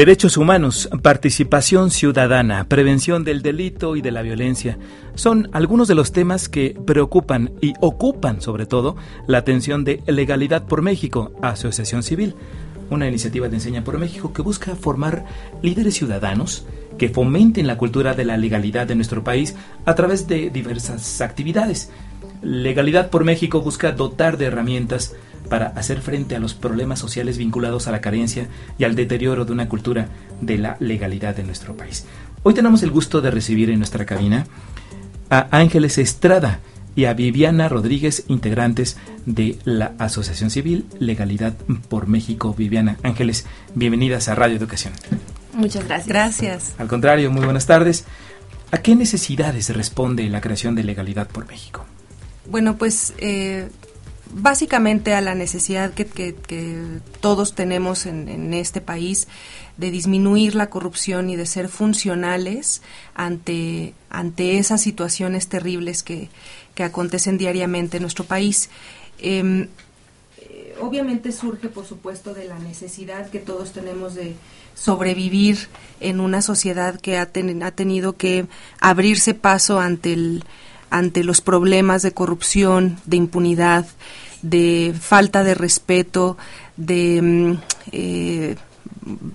Derechos humanos, participación ciudadana, prevención del delito y de la violencia son algunos de los temas que preocupan y ocupan sobre todo la atención de Legalidad por México, Asociación Civil, una iniciativa de Enseña por México que busca formar líderes ciudadanos que fomenten la cultura de la legalidad de nuestro país a través de diversas actividades. Legalidad por México busca dotar de herramientas para hacer frente a los problemas sociales vinculados a la carencia y al deterioro de una cultura de la legalidad de nuestro país. Hoy tenemos el gusto de recibir en nuestra cabina a Ángeles Estrada y a Viviana Rodríguez, integrantes de la Asociación Civil Legalidad por México. Viviana Ángeles, bienvenidas a Radio Educación. Muchas gracias. Gracias. Al contrario, muy buenas tardes. ¿A qué necesidades responde la creación de Legalidad por México? Bueno, pues eh, básicamente a la necesidad que, todos tenemos en, este país de disminuir la corrupción y de ser funcionales ante, ante esas situaciones terribles que, acontecen diariamente en nuestro país. Em, eh, obviamente surge, por supuesto, de la necesidad que todos tenemos de sobrevivir en una sociedad que ha, ha tenido que abrirse paso ante el ante los problemas de corrupción, de impunidad, de falta de respeto, de mm, eh,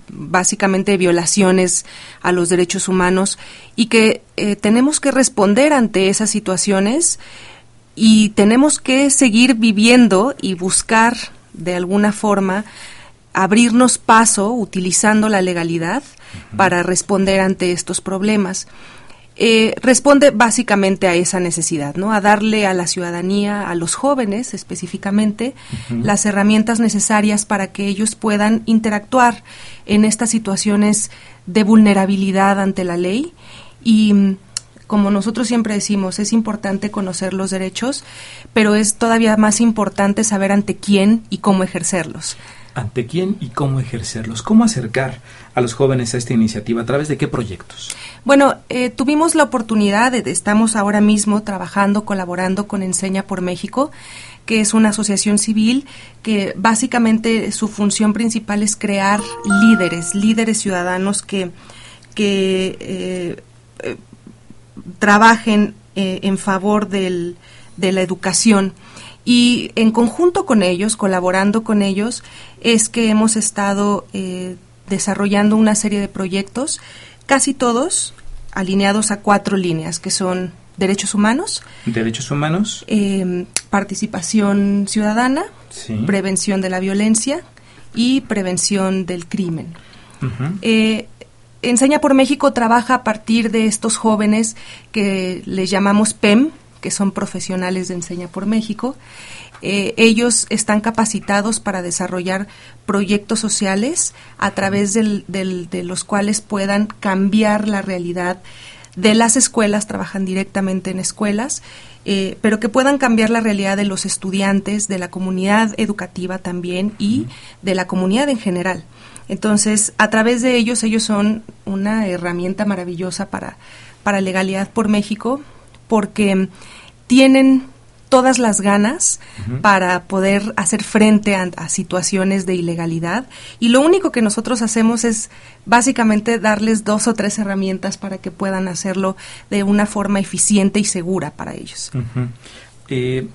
básicamente violaciones a los derechos humanos y que eh, tenemos que responder ante esas situaciones y tenemos que seguir viviendo y buscar de alguna forma abrirnos paso utilizando la legalidad para responder ante estos problemas. Eh, responde básicamente a esa necesidad, ¿no? A darle a la ciudadanía, a los jóvenes específicamente, las herramientas necesarias para que ellos puedan interactuar en estas situaciones de vulnerabilidad ante la ley. Y como nosotros siempre decimos, es importante conocer los derechos, pero es todavía más importante saber ante quién y cómo ejercerlos ante quién y cómo ejercerlos. ¿Cómo acercar a los jóvenes a esta iniciativa? ¿A través de qué proyectos? Bueno, eh, tuvimos la oportunidad, de, estamos ahora mismo trabajando, colaborando con Enseña por México, que es una asociación civil que básicamente su función principal es crear líderes, líderes ciudadanos que, que eh, eh, trabajen en favor del, de la educación y en conjunto con ellos, colaborando con ellos, es que hemos estado eh, desarrollando una serie de proyectos, casi todos alineados a cuatro líneas, que son derechos humanos, derechos humanos, em, participación ciudadana, prevención de la violencia y prevención del crimen. Eh, Enseña por México trabaja a partir de estos jóvenes que les llamamos PEM, que son profesionales de Enseña por México. Eh, ellos están capacitados para desarrollar proyectos sociales a través de los cuales puedan cambiar la realidad de las escuelas, trabajan directamente en escuelas, eh, pero que puedan cambiar la realidad de los estudiantes, de la comunidad educativa también y de la comunidad en general. Entonces, a través de ellos, ellos son una herramienta maravillosa para, para Legalidad por México, porque tienen todas las ganas para poder hacer frente a, situaciones de ilegalidad. Y lo único que nosotros hacemos es básicamente darles dos o tres herramientas para que puedan hacerlo de una forma eficiente y segura para ellos. Eh,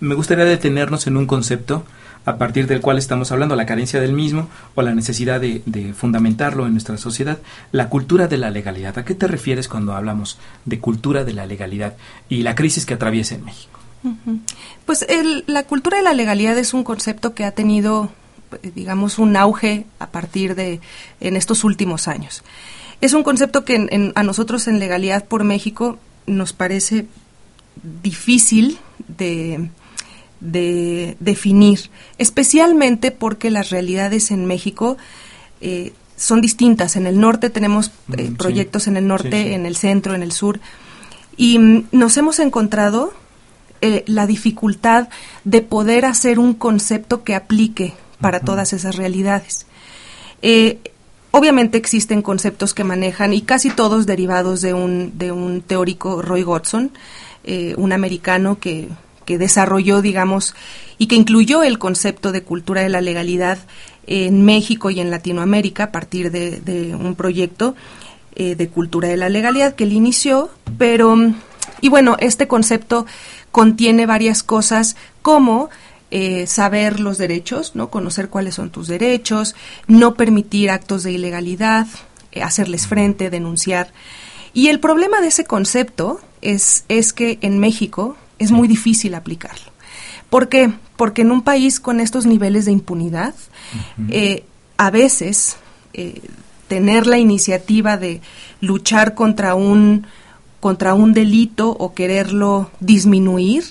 me gustaría detenernos en un concepto a partir del cual estamos hablando, la carencia del mismo o la necesidad de, fundamentarlo en nuestra sociedad, la cultura de la legalidad. ¿A qué te refieres cuando hablamos de cultura de la legalidad y la crisis que atraviesa en México? Pues la cultura de la legalidad es un concepto que ha tenido, digamos, un auge a partir de en estos últimos años. Es un concepto que a nosotros en Legalidad por México nos parece difícil de, de definir, especialmente porque las realidades en México eh, son distintas. En el norte tenemos eh, proyectos en el norte, en el centro, en el sur, y mm, nos hemos encontrado eh, la dificultad de poder hacer un concepto que aplique para todas esas realidades. Obviamente existen conceptos que manejan, y casi todos derivados de un, de un teórico, Roy Godson, un americano que que desarrolló, digamos, y que incluyó el concepto de cultura de la legalidad en México y en Latinoamérica a partir de, un proyecto eh, de cultura de la legalidad que él inició, pero, y bueno, este concepto contiene varias cosas como eh, saber los derechos, ¿no? Conocer cuáles son tus derechos, no permitir actos de ilegalidad, eh, hacerles frente, denunciar. Y el problema de ese concepto es, es que en México es muy difícil aplicarlo. ¿Por qué? Porque en un país con estos niveles de impunidad, eh, a veces tener la iniciativa de luchar contra un contra un delito o quererlo disminuir,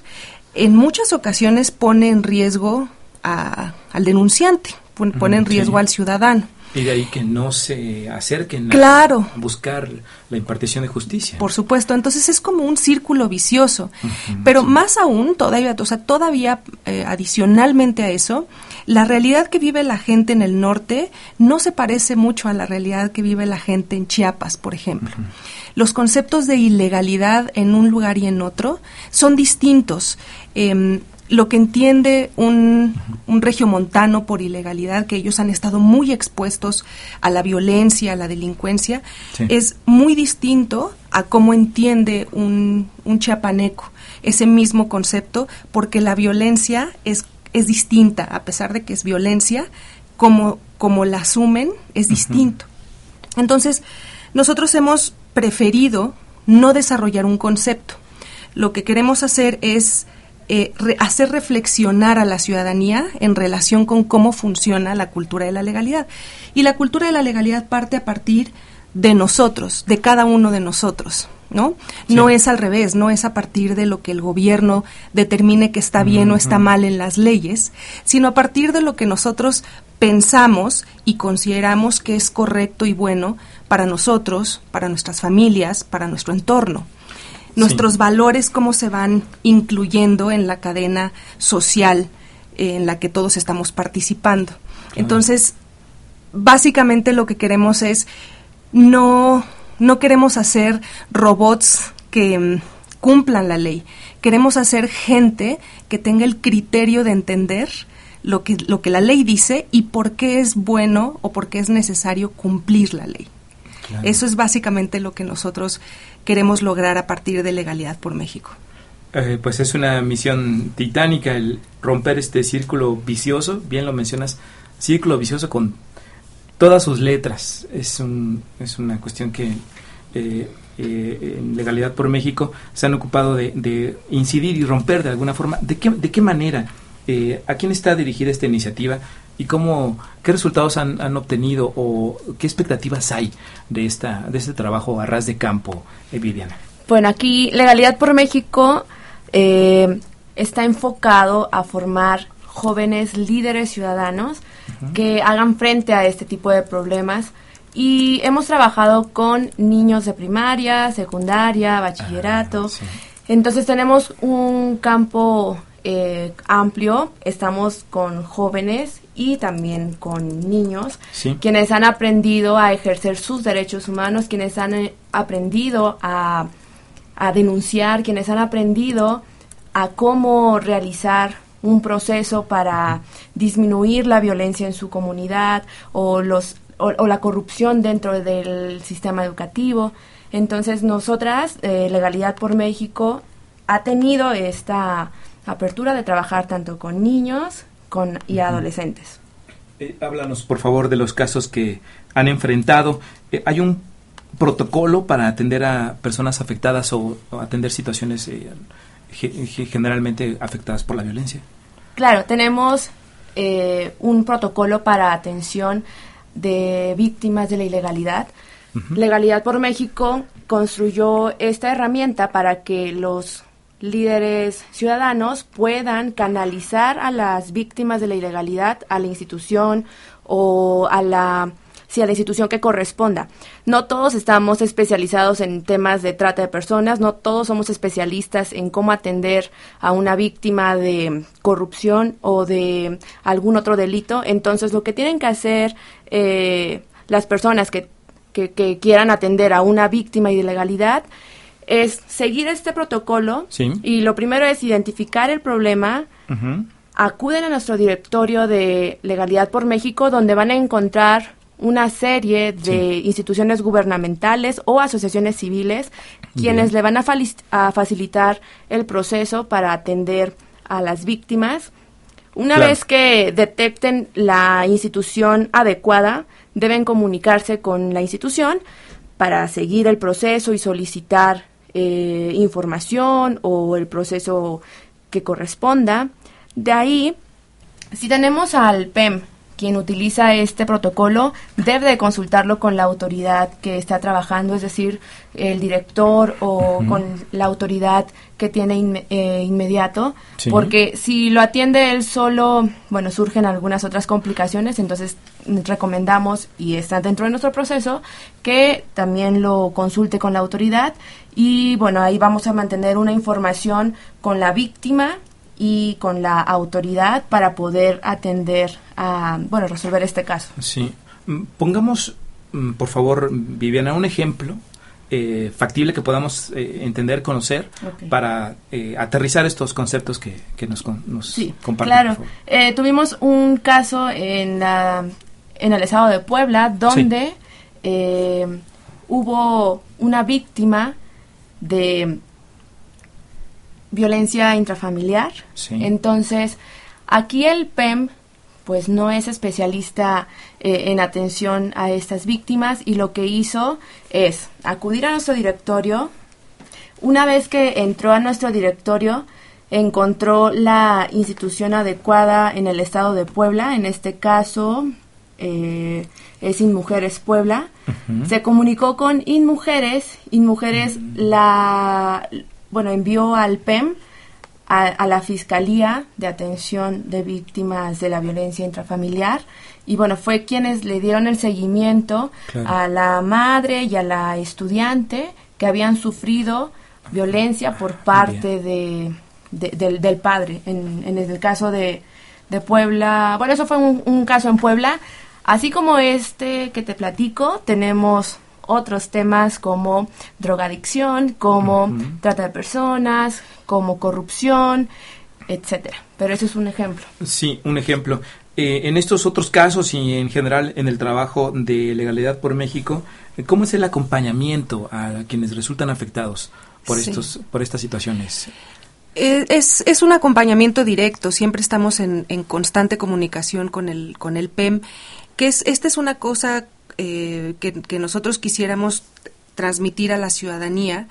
en muchas ocasiones pone en riesgo al denunciante, pone, en riesgo al ciudadano. Y de ahí que no se acerquen claro. a buscar la impartición de justicia. Por supuesto, entonces es como un círculo vicioso. Pero más aún, todavía, o sea, todavía eh, adicionalmente a eso, la realidad que vive la gente en el norte no se parece mucho a la realidad que vive la gente en Chiapas, por ejemplo. Los conceptos de ilegalidad en un lugar y en otro son distintos. Em, lo que entiende un, un regiomontano por ilegalidad, que ellos han estado muy expuestos a la violencia, a la delincuencia, es muy distinto a cómo entiende un, un chiapaneco ese mismo concepto, porque la violencia es es distinta, a pesar de que es violencia, como, como la asumen, es distinto. Entonces, nosotros hemos preferido no desarrollar un concepto. Lo que queremos hacer es eh, hacer reflexionar a la ciudadanía en relación con cómo funciona la cultura de la legalidad. Y la cultura de la legalidad parte a partir de nosotros, de cada uno de nosotros. ¿no? No es al revés, no es a partir de lo que el gobierno determine que está bien o está mal en las leyes, sino a partir de lo que nosotros pensamos y consideramos que es correcto y bueno para nosotros, para nuestras familias, para nuestro entorno. Nuestros valores, cómo se van incluyendo en la cadena social en la que todos estamos participando. Entonces, básicamente lo que queremos es no no queremos hacer robots que mm, cumplan la ley. Queremos hacer gente que tenga el criterio de entender lo que, lo que la ley dice y por qué es bueno o por qué es necesario cumplir la ley. Eso es básicamente lo que nosotros queremos lograr a partir de Legalidad por México. Eh, pues es una misión titánica el romper este círculo vicioso, bien lo mencionas, círculo vicioso con todas sus letras. Es, un, es una cuestión que eh, eh, en Legalidad por México se han ocupado de, incidir y romper de alguna forma. ¿De qué, de qué manera? Eh, ¿A quién está dirigida esta iniciativa? ¿Y cómo, qué resultados han, han, obtenido o qué expectativas hay de, esta, de este trabajo a ras de campo, Viviana? Bueno, aquí Legalidad por México está enfocado a formar jóvenes líderes ciudadanos que hagan frente a este tipo de problemas y hemos trabajado con niños de primaria, secundaria, bachillerato. Ah, Entonces tenemos un campo eh, amplio, estamos con jóvenes y también con niños, quienes han aprendido a ejercer sus derechos humanos, quienes han eh, aprendido a, a denunciar, quienes han aprendido a cómo realizar un proceso para disminuir la violencia en su comunidad o los o, la corrupción dentro del sistema educativo. Entonces, nosotras, eh, Legalidad por México, ha tenido esta apertura de trabajar tanto con niños con, y adolescentes. Eh, háblanos, por favor, de los casos que han enfrentado. Eh, ¿Hay un protocolo para atender a personas afectadas o, atender situaciones generalmente afectadas por la violencia? Claro, tenemos un protocolo para atención de víctimas de la ilegalidad. Legalidad por México construyó esta herramienta para que los líderes ciudadanos puedan canalizar a las víctimas de la ilegalidad a la institución o a la si a la institución que corresponda. No todos estamos especializados en temas de trata de personas, no todos somos especialistas en cómo atender a una víctima de corrupción o de algún otro delito. Entonces, lo que tienen que hacer eh, las personas que, que, quieran atender a una víctima de ilegalidad es seguir este protocolo y lo primero es identificar el problema, acuden a nuestro directorio de Legalidad por México, donde van a encontrar una serie de instituciones gubernamentales o asociaciones civiles quienes le van a, a, facilitar el proceso para atender a las víctimas. Una vez que detecten la institución adecuada, deben comunicarse con la institución para seguir el proceso y solicitar eh, información o el proceso que corresponda. De ahí, si tenemos al PEM, quien utiliza este protocolo, debe de consultarlo con la autoridad que está trabajando, es decir, el director o con la autoridad que tiene eh, inmediato, porque si lo atiende él solo, bueno, surgen algunas otras complicaciones, entonces recomendamos, y está dentro de nuestro proceso, que también lo consulte con la autoridad y bueno, ahí vamos a mantener una información con la víctima y con la autoridad para poder atender a, bueno, resolver este caso. Sí. Pongamos, mm, por favor, Viviana, un ejemplo eh, factible que podamos eh, entender, conocer, para eh, aterrizar estos conceptos que, que nos, nos sí, Claro, tuvimos un caso en, la, en el estado de Puebla donde hubo una víctima de violencia intrafamiliar. Entonces, aquí el PEM pues no es especialista eh, en atención a estas víctimas y lo que hizo es acudir a nuestro directorio. Una vez que entró a nuestro directorio, encontró la institución adecuada en el estado de Puebla, en este caso eh, es Inmujeres Puebla. Se comunicó con Inmujeres, Inmujeres la bueno, envió al PEM, a, la Fiscalía de Atención de Víctimas de la Violencia Intrafamiliar, y bueno, fue quienes le dieron el seguimiento a la madre y a la estudiante que habían sufrido violencia por parte de, del, padre. En, en, el caso de, de Puebla, bueno, eso fue un, un caso en Puebla. Así como este que te platico, tenemos otros temas como drogadicción, como trata de personas, como corrupción, etcétera. Pero ese es un ejemplo. Sí, un ejemplo. Eh, en estos otros casos y en general en el trabajo de Legalidad por México, eh, ¿cómo es el acompañamiento a quienes resultan afectados por estos por estas situaciones? Eh, es, es, un acompañamiento directo, siempre estamos en, en, constante comunicación con el, con el PEM, que es, esta es una cosa eh, que, nosotros quisiéramos transmitir a la ciudadanía.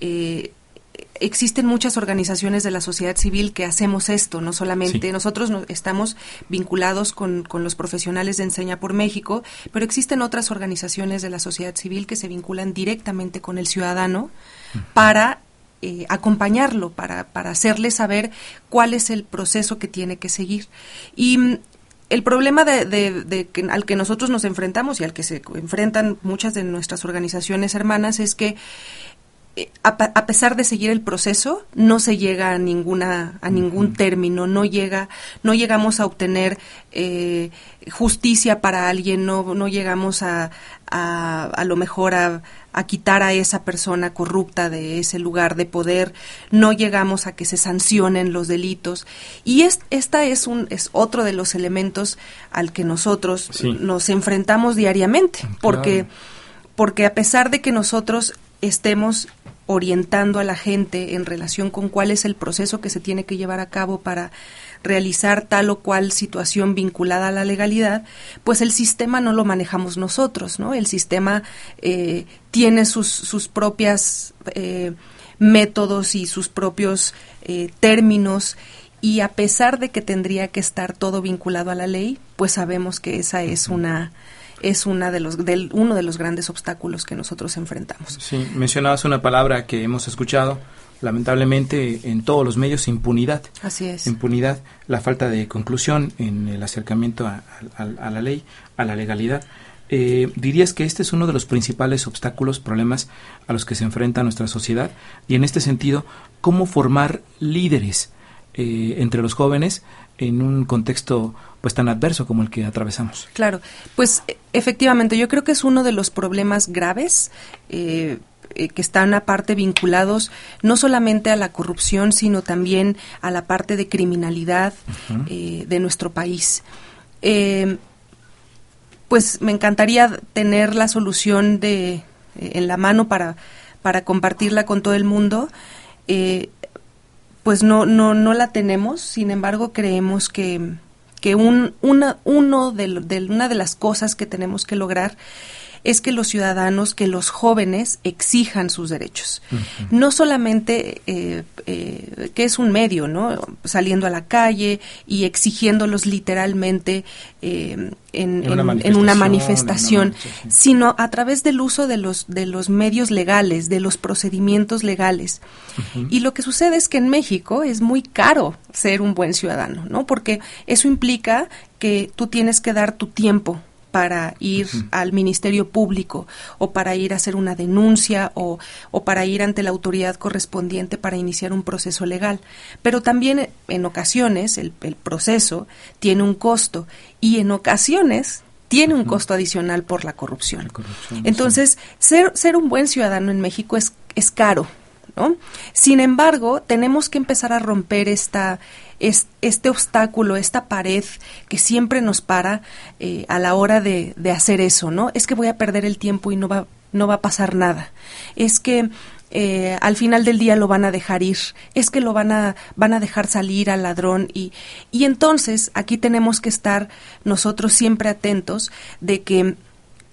Eh, existen muchas organizaciones de la sociedad civil que hacemos esto, no solamente nosotros estamos vinculados con, con, los profesionales de Enseña por México, pero existen otras organizaciones de la sociedad civil que se vinculan directamente con el ciudadano para eh, acompañarlo, para, para hacerle saber cuál es el proceso que tiene que seguir. Y el problema de, que, al que nosotros nos enfrentamos y al que se enfrentan muchas de nuestras organizaciones hermanas es que eh, a, pesar de seguir el proceso no se llega a ninguna a ningún término no llega no llegamos a obtener eh, justicia para alguien no no llegamos a a, a lo mejor a, a quitar a esa persona corrupta de ese lugar de poder, no llegamos a que se sancionen los delitos. Y es, esta es un es otro de los elementos al que nosotros nos enfrentamos diariamente, porque porque a pesar de que nosotros estemos orientando a la gente en relación con cuál es el proceso que se tiene que llevar a cabo para realizar tal o cual situación vinculada a la legalidad, pues el sistema no lo manejamos nosotros, ¿no? El sistema eh, tiene sus, sus propias eh, métodos y sus propios eh, términos y a pesar de que tendría que estar todo vinculado a la ley, pues sabemos que esa es una es una de los, del, uno de los grandes obstáculos que nosotros enfrentamos. Sí, mencionabas una palabra que hemos escuchado, lamentablemente en todos los medios, impunidad. Así es. Impunidad, la falta de conclusión en el acercamiento a, la ley, a la legalidad. Eh, ¿Dirías que este es uno de los principales obstáculos, problemas a los que se enfrenta nuestra sociedad? Y en este sentido, ¿cómo formar líderes eh, entre los jóvenes en un contexto pues tan adverso como el que atravesamos. Claro, pues efectivamente yo creo que es uno de los problemas graves. Eh, eh, que están aparte vinculados no solamente a la corrupción, sino también a la parte de criminalidad eh, de nuestro país. pues me encantaría tener la solución de en la mano para, para compartirla con todo el mundo. pues no, no, no la tenemos, sin embargo creemos que, que un, una, uno de, de, una de las cosas que tenemos que lograr es que los ciudadanos, que los jóvenes exijan sus derechos. No solamente eh, eh, que es un medio, ¿no? Saliendo a la calle y exigiéndolos literalmente eh, en, una manifestación, sino a través del uso de los, de los medios legales, de los procedimientos legales. Y lo que sucede es que en México es muy caro ser un buen ciudadano, ¿no? Porque eso implica que tú tienes que dar tu tiempo para ir al Ministerio Público o para ir a hacer una denuncia o, o, para ir ante la autoridad correspondiente para iniciar un proceso legal. Pero también en ocasiones el, el proceso tiene un costo y en ocasiones tiene un costo adicional por la corrupción. Entonces, ser, ser un buen ciudadano en México es, es caro. ¿no? Sin embargo, tenemos que empezar a romper esta, es, este obstáculo, esta pared que siempre nos para eh, a la hora de, de, hacer eso, ¿no? Es que voy a perder el tiempo y no va, no va a pasar nada. Es que eh, al final del día lo van a dejar ir, es que lo van a, van a dejar salir al ladrón y, y entonces aquí tenemos que estar nosotros siempre atentos de que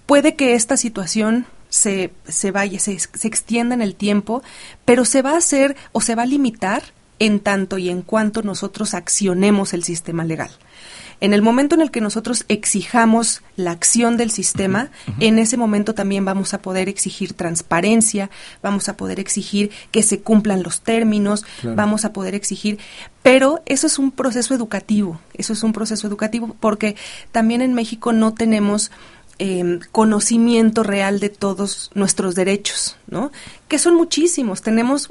puede que esta situación se, se vaya, se, se extienda en el tiempo, pero se va a hacer o se va a limitar en tanto y en cuanto nosotros accionemos el sistema legal. En el momento en el que nosotros exijamos la acción del sistema, en ese momento también vamos a poder exigir transparencia, vamos a poder exigir que se cumplan los términos, vamos a poder exigir, pero eso es un proceso educativo, eso es un proceso educativo porque también en México no tenemos em, conocimiento real de todos nuestros derechos, ¿no? Que son muchísimos. Tenemos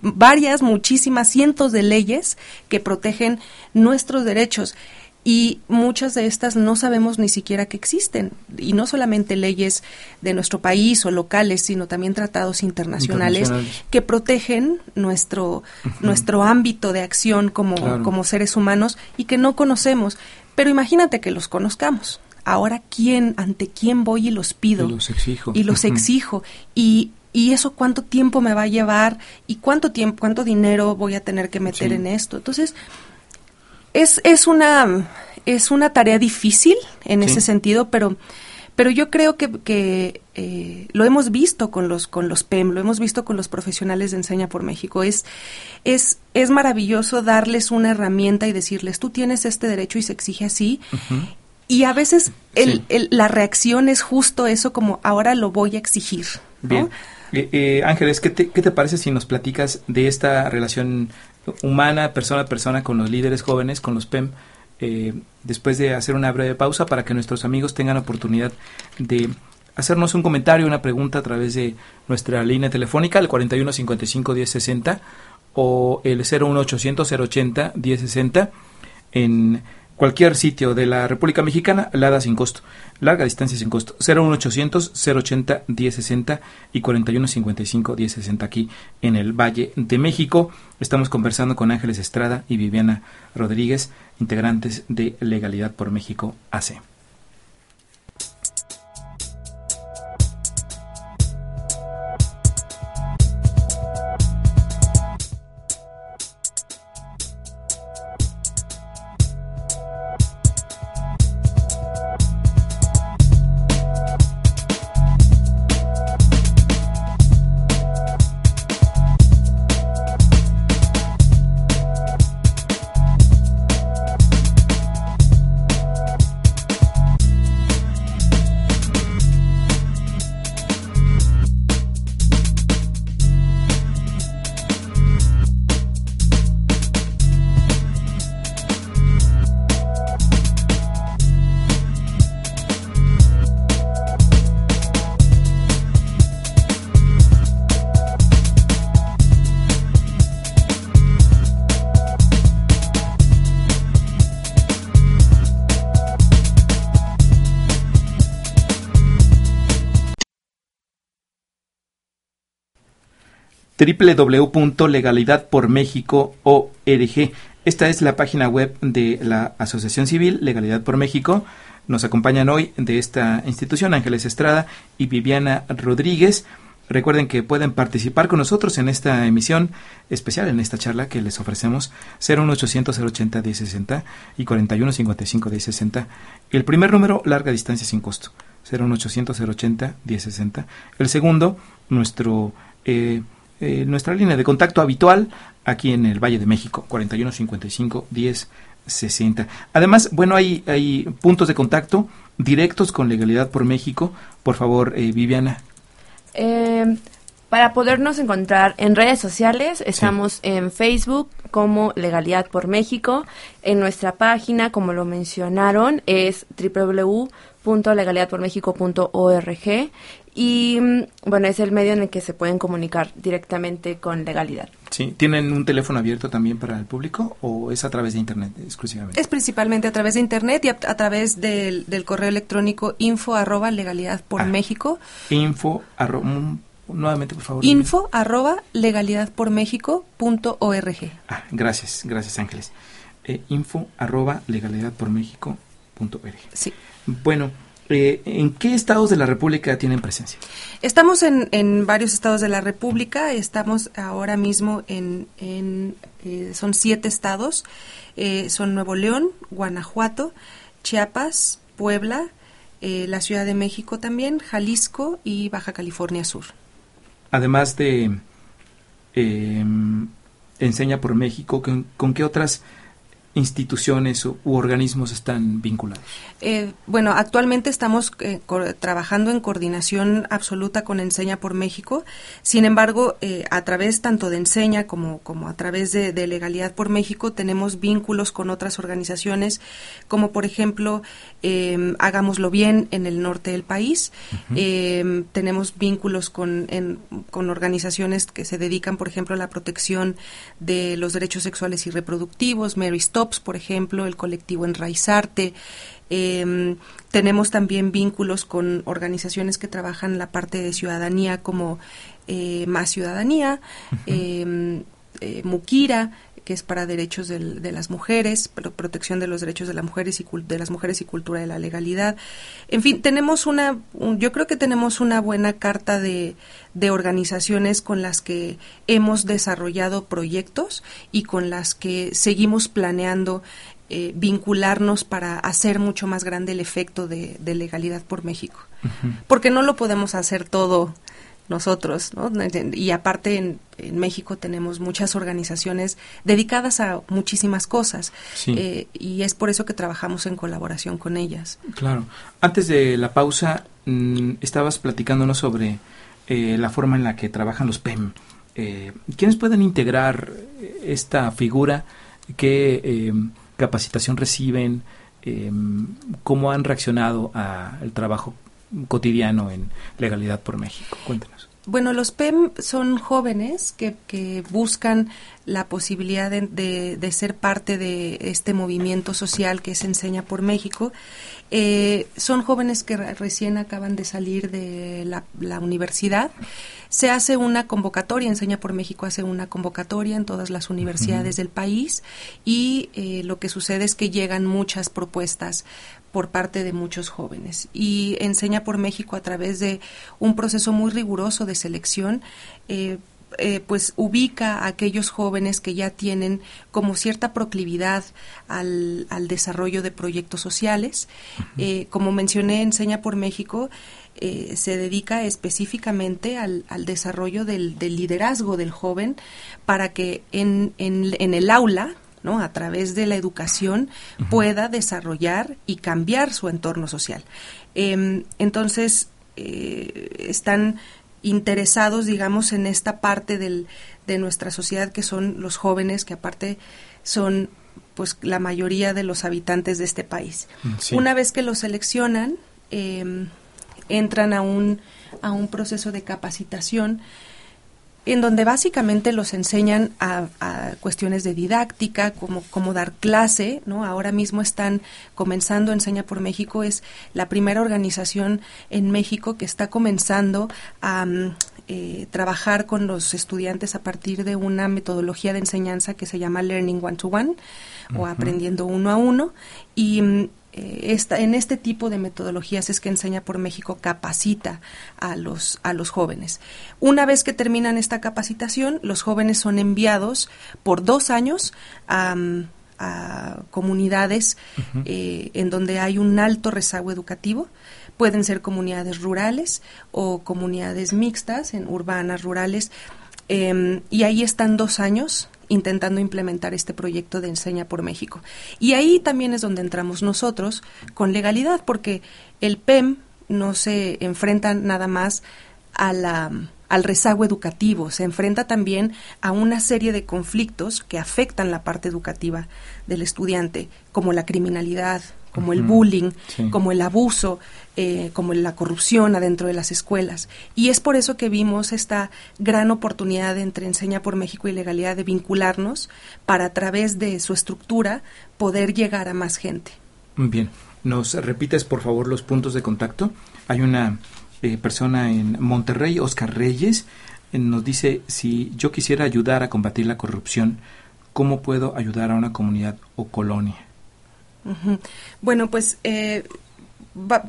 varias, muchísimas, cientos de leyes que protegen nuestros derechos y muchas de estas no sabemos ni siquiera que existen. Y no solamente leyes de nuestro país o locales, sino también tratados internacionales, que protegen nuestro, nuestro ámbito de acción como, como seres humanos y que no conocemos. Pero imagínate que los conozcamos. Ahora, ¿quién, ante quién voy y los pido? Y los exijo. Y los exijo. Y y eso cuánto tiempo me va a llevar y cuánto tiempo, cuánto dinero voy a tener que meter en esto. Entonces, es, es una es una tarea difícil en ese sentido, pero pero yo creo que, que eh, lo hemos visto con los con los PEM, lo hemos visto con los profesionales de Enseña por México. Es es es maravilloso darles una herramienta y decirles tú tienes este derecho y se exige así. Y a veces el, la reacción es justo eso, como ahora lo voy a exigir. Bien. Eh, eh, Ángeles, ¿qué te, ¿qué te parece si nos platicas de esta relación humana, persona a persona, con los líderes jóvenes, con los PEM? Eh, después de hacer una breve pausa para que nuestros amigos tengan oportunidad de hacernos un comentario, una pregunta a través de nuestra línea telefónica, el 4155-1060 o el 01800 080 1060 en cualquier sitio de la República Mexicana, LADA sin costo, larga distancia sin costo, 01800 080 1060 y 4155 1060 aquí en el Valle de México. Estamos conversando con Ángeles Estrada y Viviana Rodríguez, integrantes de Legalidad por México AC. www.legalidadpormexico.org. Esta es la página web de la Asociación Civil Legalidad por México. Nos acompañan hoy de esta institución Ángeles Estrada y Viviana Rodríguez. Recuerden que pueden participar con nosotros en esta emisión especial, en esta charla que les ofrecemos 01800 080 1060 y 4155 1060. El primer número, larga distancia sin costo, 01800 080 1060. El segundo, nuestro eh, eh, nuestra línea de contacto habitual aquí en el Valle de México, 4155 1060. Además, bueno, hay, hay puntos de contacto directos con Legalidad por México. Por favor, eh, Viviana. Eh, para podernos encontrar en redes sociales, estamos en Facebook como Legalidad por México. En nuestra página, como lo mencionaron, es www.legalidadpormexico.org y mm, bueno, es el medio en el que se pueden comunicar directamente con legalidad. Sí, ¿tienen un teléfono abierto también para el público o es a través de internet exclusivamente? Es principalmente a través de internet y a, través del, correo electrónico info arroba legalidad por ah, México. Info arroba, mm, nuevamente por favor. Info arroba legalidad por México punto org. Ah, gracias, gracias Ángeles. Eh, info arroba legalidad por México punto org. Sí. Bueno, eh, ¿En qué estados de la República tienen presencia? Estamos en, varios estados de la República, estamos ahora mismo en, eh, son siete estados, eh, son Nuevo León, Guanajuato, Chiapas, Puebla, la Ciudad de México también, Jalisco y Baja California Sur. Además de Enseña por México, ¿con qué otras instituciones u, organismos están vinculados? Eh, bueno, actualmente estamos eh, trabajando en coordinación absoluta con Enseña por México. Sin embargo, eh, a través tanto de Enseña como, como a través de, Legalidad por México tenemos vínculos con otras organizaciones, como por ejemplo em, Hagámoslo Bien en el norte del país. Em, tenemos vínculos con, con organizaciones que se dedican, por ejemplo, a la protección de los derechos sexuales y reproductivos, Mary Stop por ejemplo, el colectivo Enraizarte. Eh, tenemos también vínculos con organizaciones que trabajan la parte de ciudadanía como eh, Más Ciudadanía, em, eh, Mukira, que es para derechos de las mujeres, protección de los derechos de las mujeres y de las mujeres y cultura de la legalidad. En fin, tenemos una, yo creo que tenemos una buena carta de, de organizaciones con las que hemos desarrollado proyectos y con las que seguimos planeando eh, vincularnos para hacer mucho más grande el efecto de, legalidad por México. Porque no lo podemos hacer todo nosotros, ¿no? Y aparte en, México tenemos muchas organizaciones dedicadas a muchísimas cosas eh, y es por eso que trabajamos en colaboración con ellas. Claro. Antes de la pausa mm, estabas platicándonos sobre eh, la forma en la que trabajan los PEM. Eh, ¿Quiénes pueden integrar esta figura? ¿Qué capacitación reciben? ¿Cómo han reaccionado al trabajo cotidiano en Legalidad por México? Cuéntenos. Bueno, los PEM son jóvenes que, que buscan la posibilidad de, de, ser parte de este movimiento social que se enseña por México. Eh, son jóvenes que recién acaban de salir de la, la, universidad. Se hace una convocatoria, Enseña por México hace una convocatoria en todas las universidades del país y eh, lo que sucede es que llegan muchas propuestas por parte de muchos jóvenes. Y Enseña por México a través de un proceso muy riguroso de selección. Eh, eh, pues ubica a aquellos jóvenes que ya tienen como cierta proclividad al, desarrollo de proyectos sociales. Eh, como mencioné, Enseña por México se dedica específicamente al, desarrollo del, liderazgo del joven para que en, en el aula, ¿no? a través de la educación pueda desarrollar y cambiar su entorno social. Em, entonces, eh, están interesados, digamos, en esta parte del, de nuestra sociedad que son los jóvenes, que aparte son pues la mayoría de los habitantes de este país. Mm, Una vez que los seleccionan, em, entran a un, a un proceso de capacitación en donde básicamente los enseñan a, cuestiones de didáctica, como cómo dar clase, ¿no? Ahora mismo están comenzando Enseña por México, es la primera organización en México que está comenzando a, eh, trabajar con los estudiantes a partir de una metodología de enseñanza que se llama Learning One to One o aprendiendo uno a uno y eh, en este tipo de metodologías es que Enseña por México capacita a los, a los jóvenes. Una vez que terminan esta capacitación, los jóvenes son enviados por dos años a, comunidades eh, en donde hay un alto rezago educativo. Pueden ser comunidades rurales o comunidades mixtas, en urbanas, rurales. Em, y ahí están dos años intentando implementar este proyecto de Enseña por México. Y ahí también es donde entramos nosotros con legalidad, porque el PEM no se enfrenta nada más a la, al rezago educativo, se enfrenta también a una serie de conflictos que afectan la parte educativa del estudiante, como la criminalidad, como el bullying, como el abuso, eh, como la corrupción adentro de las escuelas. Y es por eso que vimos esta gran oportunidad entre Enseña por México y Legalidad de vincularnos para a través de su estructura poder llegar a más gente. Bien, ¿nos repites por favor los puntos de contacto? Hay una eh, persona en Monterrey, Oscar Reyes, eh, nos dice, si yo quisiera ayudar a combatir la corrupción, ¿cómo puedo ayudar a una comunidad o colonia? Bueno, pues eh,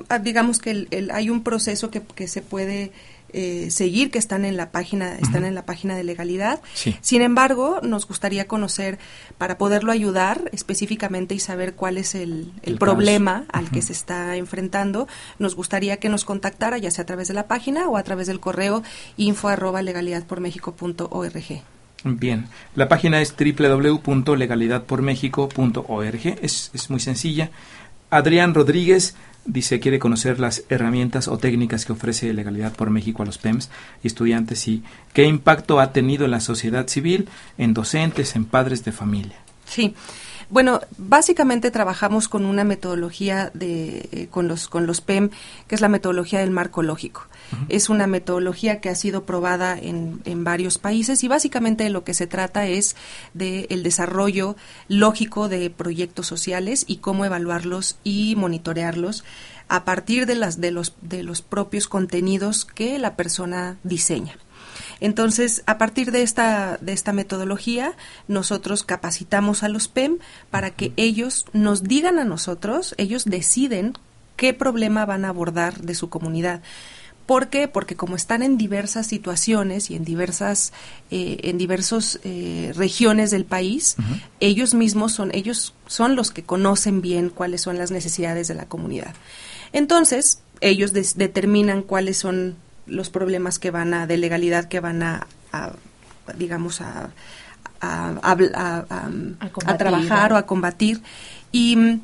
ah, digamos que hay un proceso que, que se puede eh, seguir que están en la página están en la página de legalidad. Sin embargo, nos gustaría conocer para poderlo ayudar específicamente y saber cuál es el, problema al que se está enfrentando. Nos gustaría que nos contactara ya sea a través de la página o a través del correo info arroba legalidadpormexico.org. Bien, la página es www.legalidadpormexico.org, es, es muy sencilla. Adrián Rodríguez dice quiere conocer las herramientas o técnicas que ofrece Legalidad por México a los PEMS y estudiantes y qué impacto ha tenido en la sociedad civil, en docentes, en padres de familia. Sí, bueno, básicamente trabajamos con una metodología de, eh, con, los, con los PEM, que es la metodología del marco lógico. Es una metodología que ha sido probada en, en varios países y básicamente lo que se trata es del el desarrollo lógico de proyectos sociales y cómo evaluarlos y monitorearlos a partir de, las, de, los, de los propios contenidos que la persona diseña. Entonces, a partir de esta, de esta metodología, nosotros capacitamos a los PEM para que ellos nos digan a nosotros, ellos deciden qué problema van a abordar de su comunidad. ¿Por qué? Porque como están en diversas situaciones y en diversas, eh, en diversos eh, regiones del país, ellos mismos son, ellos son los que conocen bien cuáles son las necesidades de la comunidad. Entonces, ellos determinan cuáles son los problemas que van a, de legalidad que van a, digamos, a, a, trabajar o a combatir. Y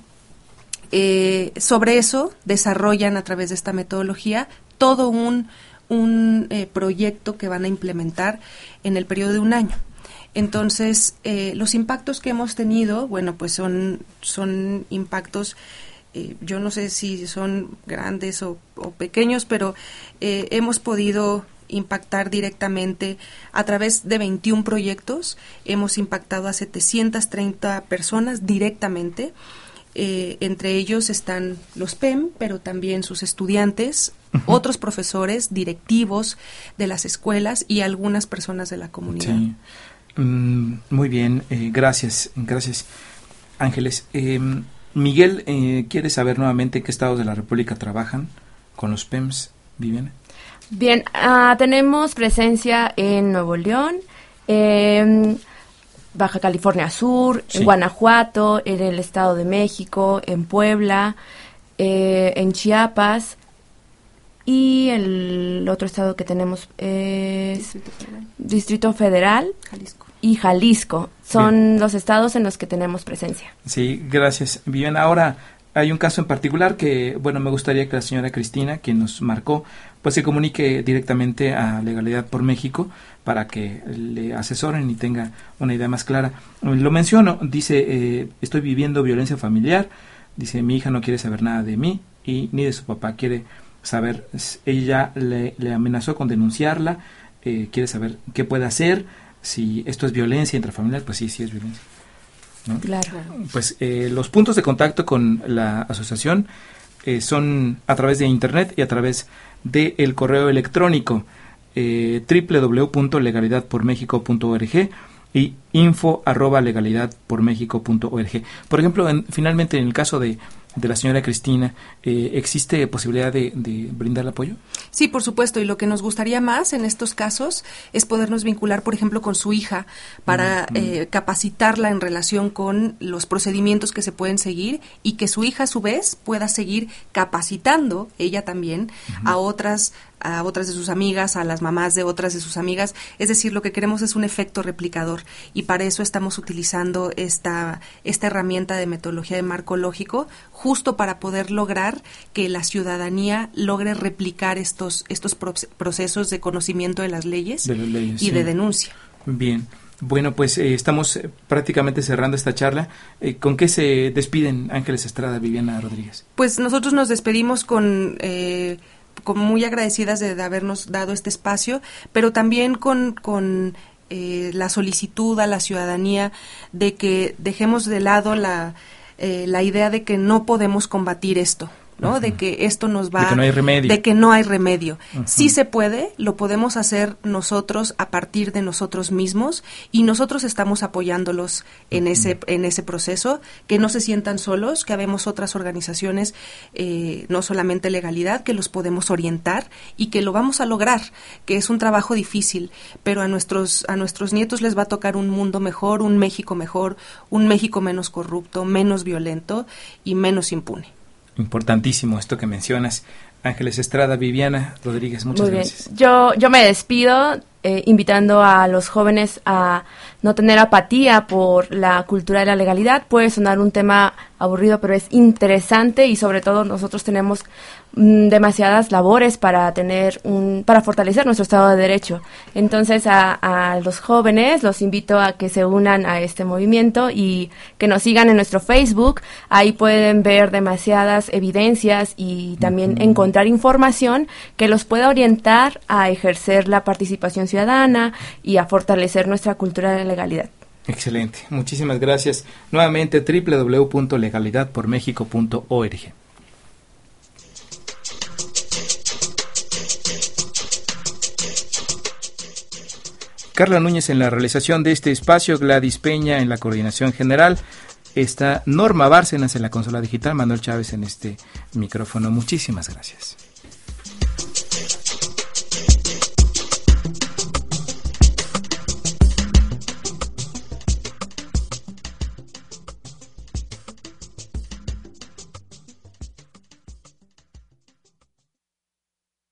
eh, sobre eso desarrollan a través de esta metodología todo un, un eh, proyecto que van a implementar en el periodo de un año. Entonces, eh, los impactos que hemos tenido, bueno, pues son, son impactos eh, yo no sé si son grandes o, pequeños, pero eh, hemos podido impactar directamente a través de 21 proyectos. Hemos impactado a 730 personas directamente. Eh, entre ellos están los PEM, pero también sus estudiantes, otros profesores, directivos de las escuelas y algunas personas de la comunidad. Mm, muy bien, gracias, gracias, Ángeles. Em, Miguel, eh, ¿quiere saber nuevamente en qué estados de la República trabajan con los PEMS, Viviana? Bien, ah, tenemos presencia en Nuevo León, en Baja California Sur, en Guanajuato, en el Estado de México, en Puebla, eh, en Chiapas y el otro estado que tenemos es Distrito Federal, Distrito Federal. Jalisco y Jalisco. Son los estados en los que tenemos presencia. Sí, gracias. Bien, ahora hay un caso en particular que, bueno, me gustaría que la señora Cristina, quien nos marcó, pues se comunique directamente a Legalidad por México para que le asesoren y tenga una idea más clara. Lo menciono, dice, eh, estoy viviendo violencia familiar, dice, mi hija no quiere saber nada de mí y ni de su papá, quiere saber, ella le, le amenazó con denunciarla, eh, quiere saber qué puede hacer, si esto es violencia intrafamiliar, pues sí, sí es violencia. Claro. Pues eh, los puntos de contacto con la asociación eh, son a través de internet y a través del correo electrónico. eh, www.legalidadpormexico.org y info arroba por Por ejemplo, finalmente en el caso de, de la señora Cristina, eh, ¿existe posibilidad de, de, brindar apoyo? Sí, por supuesto, y lo que nos gustaría más en estos casos es podernos vincular, por ejemplo, con su hija para eh, capacitarla en relación con los procedimientos que se pueden seguir y que su hija a su vez pueda seguir capacitando, ella también, a otras a otras de sus amigas, a las mamás de otras de sus amigas. Es decir, lo que queremos es un efecto replicador y para eso estamos utilizando esta, esta herramienta de metodología de marco lógico justo para poder lograr que la ciudadanía logre replicar estos, estos procesos de conocimiento de las leyes, y de denuncia. Bien. Bueno, pues eh, estamos eh, prácticamente cerrando esta charla. Eh, ¿Con qué se despiden Ángeles Estrada, Viviana Rodríguez? Pues nosotros nos despedimos con como muy agradecidas de, habernos dado este espacio, pero también con, con eh, la solicitud a la ciudadanía de que dejemos de lado la, eh, la idea de que no podemos combatir esto. ¿No? De que esto nos va... De que no hay remedio. De que no hay remedio. Sí se puede, lo podemos hacer nosotros a partir de nosotros mismos y nosotros estamos apoyándolos en, ese, en ese proceso, que no se sientan solos, que habemos otras organizaciones, eh, no solamente legalidad, que los podemos orientar y que lo vamos a lograr, que es un trabajo difícil, pero a nuestros, a nuestros nietos les va a tocar un mundo mejor, un México mejor, un México menos corrupto, menos violento y menos impune importantísimo esto que mencionas. Ángeles Estrada, Viviana Rodríguez, muchas gracias. Yo, yo me despido eh, invitando a los jóvenes a no tener apatía por la cultura de la legalidad. Puede sonar un tema aburrido, pero es interesante y sobre todo nosotros tenemos Mm, demasiadas labores para tener un para fortalecer nuestro estado de derecho. Entonces a, a, los jóvenes los invito a que se unan a este movimiento y que nos sigan en nuestro Facebook. Ahí pueden ver demasiadas evidencias y también encontrar información que los pueda orientar a ejercer la participación ciudadana y a fortalecer nuestra cultura de legalidad Excelente, muchísimas gracias. Nuevamente www.legalidadpormexico.org. Carla Núñez en la realización de este espacio, Gladys Peña en la coordinación general, está Norma Bárcenas en la consola digital, Manuel Chávez en este micrófono. Muchísimas gracias.